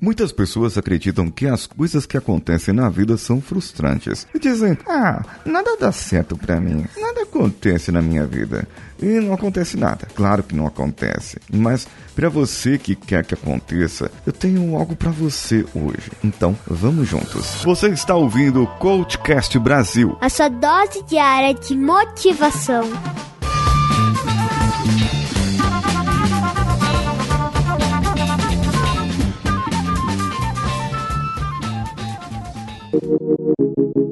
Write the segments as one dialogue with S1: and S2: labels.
S1: Muitas pessoas acreditam que as coisas que acontecem na vida são frustrantes e dizem: "Ah, nada dá certo para mim. Nada acontece na minha vida." E não acontece nada. Claro que não acontece. Mas para você que quer que aconteça, eu tenho algo para você hoje. Então, vamos juntos. Você está ouvindo o Coachcast Brasil.
S2: A sua dose diária de motivação.
S1: Como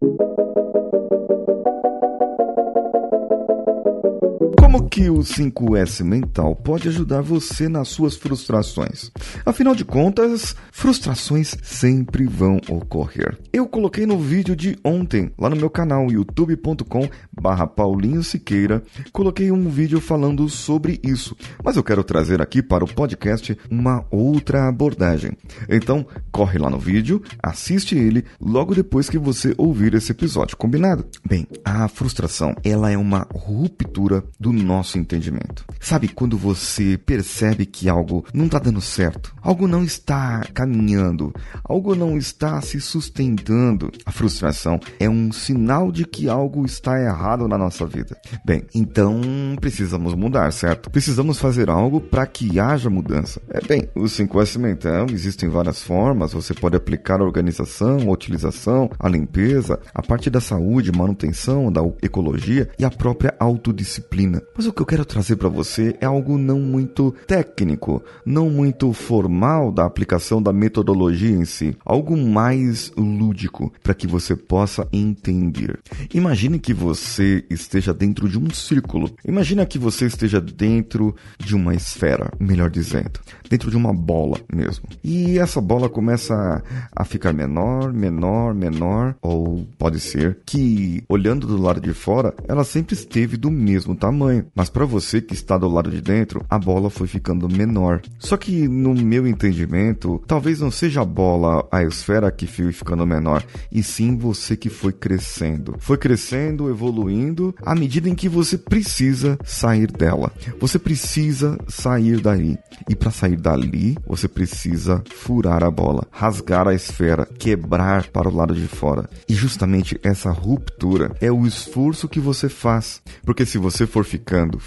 S1: o 5S mental pode ajudar você nas suas frustrações? Afinal de contas, frustrações sempre vão ocorrer. Eu coloquei no vídeo de ontem, lá no meu canal youtube.com barra Paulinho Siqueira, coloquei um vídeo falando sobre isso, mas eu quero trazer aqui para o podcast uma outra abordagem. Então, corre lá no vídeo, assiste ele logo depois que você ouvir esse episódio, combinado? Bem, a frustração, ela é uma ruptura do nosso entendimento. Sabe quando você percebe que algo não está dando certo, algo não está caminhando, algo não está se sustentando? A frustração é um sinal de que algo está errado na nossa vida. Bem, então precisamos mudar, certo? Precisamos fazer algo para que haja mudança. É bem, o 5S mental existem várias formas, você pode aplicar a organização, a utilização, a limpeza, a parte da saúde, manutenção, da ecologia e a própria autodisciplina. Mas o que eu quero trazer para você é algo não muito técnico, não muito formal da aplicação da metodologia em si, algo mais lúdico para que você possa entender. Imagine que você esteja dentro de um círculo. Imagina que você esteja dentro de uma esfera, melhor dizendo, dentro de uma bola mesmo. E essa bola começa a ficar menor, menor, menor, ou pode ser que olhando do lado de fora, ela sempre esteve do mesmo tamanho, mas para você que está do lado de dentro, a bola foi ficando menor. Só que no meu entendimento, talvez não seja a bola, a esfera que foi ficando menor, e sim você que foi crescendo. Foi crescendo, evoluindo à medida em que você precisa sair dela. Você precisa sair daí. E para sair dali, você precisa furar a bola, rasgar a esfera, quebrar para o lado de fora. E justamente essa ruptura é o esforço que você faz. Porque se você for ficando, ficando,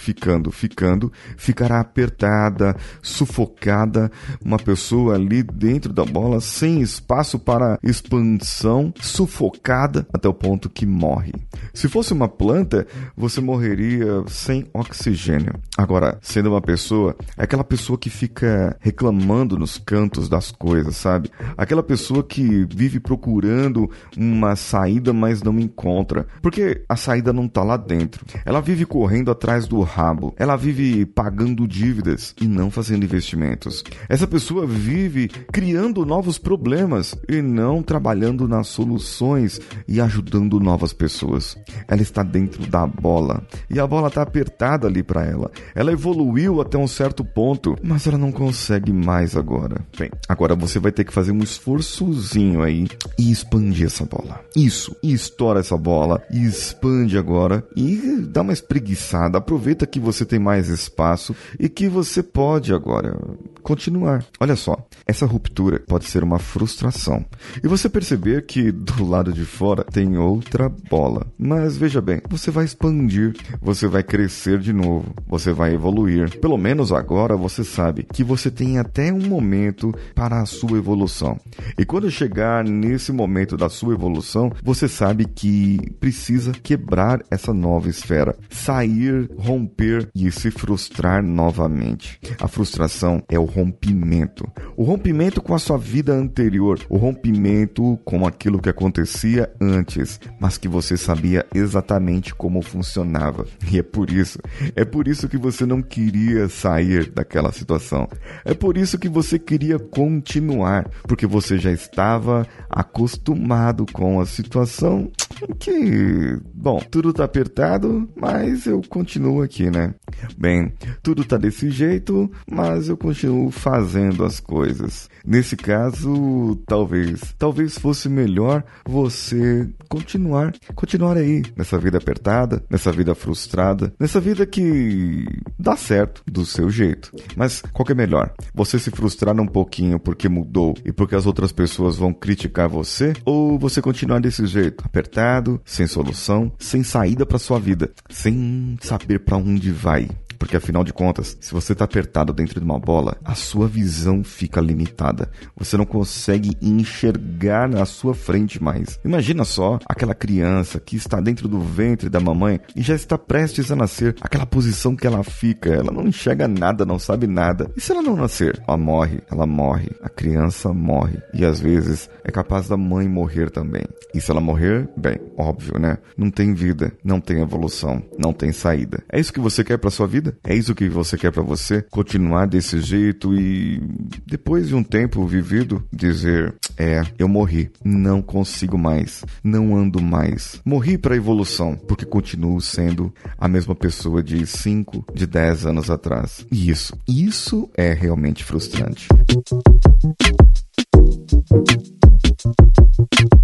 S1: ficando, ficará apertada, sufocada, uma pessoa ali dentro da bola sem espaço para expansão, sufocada até o ponto que morre. Se fosse uma planta, você morreria sem oxigênio. Agora, sendo uma pessoa, é aquela pessoa que fica reclamando nos cantos das coisas, sabe? Aquela pessoa que vive procurando uma saída, mas não encontra, porque a saída não tá lá dentro. Ela vive correndo atrás do rabo. Ela vive pagando dívidas e não fazendo investimentos. Essa pessoa vive criando novos problemas e não trabalhando nas soluções e ajudando novas pessoas. Ela está dentro da bola e a bola está apertada ali para ela. Ela evoluiu até um certo ponto, mas ela não consegue mais agora. Bem, agora você vai ter que fazer um esforçozinho aí e expandir essa bola. Isso, e estoura essa bola, e expande agora e dá uma espreguiçada. Aproveita que você tem mais espaço e que você pode agora continuar. Olha só, essa ruptura pode ser uma frustração. E você perceber que do lado de fora tem outra bola. Mas veja bem, você vai expandir, você vai crescer de novo, você vai evoluir. Pelo menos agora você sabe que você tem até um momento para a sua evolução. E quando chegar nesse momento da sua evolução, você sabe que precisa quebrar essa nova esfera, sair, romper e se frustrar novamente. A frustração é o rompimento. O rompimento com a sua vida anterior, o rompimento com aquilo que acontecia antes, mas que você sabia exatamente como funcionava. E é por isso, é por isso que você não queria sair daquela situação. É por isso que você queria continuar, porque você já estava acostumado com a situação que, bom, tudo tá apertado, mas eu continuo aqui, né? Bem, tudo tá desse jeito, mas eu continuo fazendo as coisas. Nesse caso, talvez, talvez fosse melhor você continuar, continuar aí nessa vida apertada, nessa vida frustrada, nessa vida que dá certo do seu jeito. Mas qual que é melhor? Você se frustrar um pouquinho porque mudou e porque as outras pessoas vão criticar você ou você continuar desse jeito, apertado, sem solução, sem saída para sua vida, sem saber para onde vai? Porque afinal de contas, se você está apertado dentro de uma bola, a sua visão fica limitada. Você não consegue enxergar na sua frente mais. Imagina só aquela criança que está dentro do ventre da mamãe e já está prestes a nascer. Aquela posição que ela fica, ela não enxerga nada, não sabe nada. E se ela não nascer? Ela morre, ela morre. A criança morre. E às vezes é capaz da mãe morrer também. E se ela morrer, bem, óbvio, né? Não tem vida, não tem evolução, não tem saída. É isso que você quer para sua vida? É isso que você quer para você? Continuar desse jeito e depois de um tempo vivido dizer: "É, eu morri, não consigo mais, não ando mais. Morri para evolução, porque continuo sendo a mesma pessoa de 5, de 10 anos atrás." E isso, isso é realmente frustrante.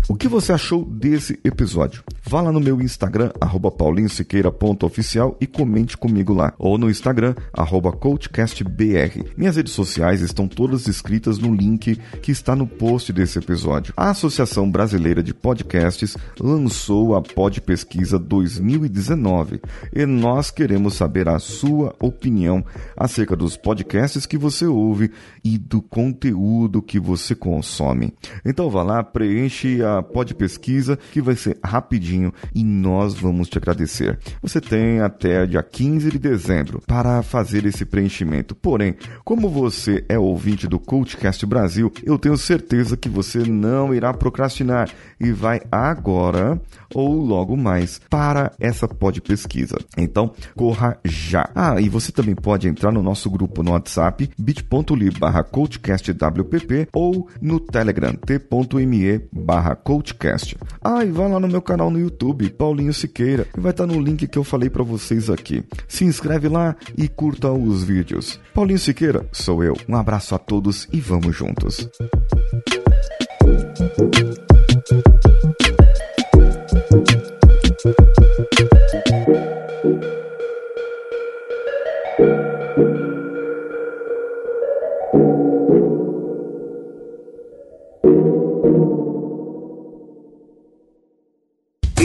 S1: O que você achou desse episódio? Vá lá no meu Instagram, paulinhosiqueira.oficial e comente comigo lá. Ou no Instagram, coachcastbr. Minhas redes sociais estão todas escritas no link que está no post desse episódio. A Associação Brasileira de Podcasts lançou a Pod Pesquisa 2019 e nós queremos saber a sua opinião acerca dos podcasts que você ouve e do conteúdo que você consome. Então vá lá, preenche a Pod Pesquisa que vai ser rapidinho e nós vamos te agradecer. Você tem até dia 15 de dezembro para fazer esse preenchimento. Porém, como você é ouvinte do Coachcast Brasil, eu tenho certeza que você não irá procrastinar e vai agora ou logo mais para essa pod pesquisa. Então, corra já. Ah, e você também pode entrar no nosso grupo no WhatsApp bit.ly barra coachcastwpp ou no Telegram t.me barra coachcast. Ah, e vai lá no meu canal no YouTube, Paulinho Siqueira, que vai estar no link que eu falei para vocês aqui. Se inscreve lá e curta os vídeos. Paulinho Siqueira, sou eu. Um abraço a todos e vamos juntos.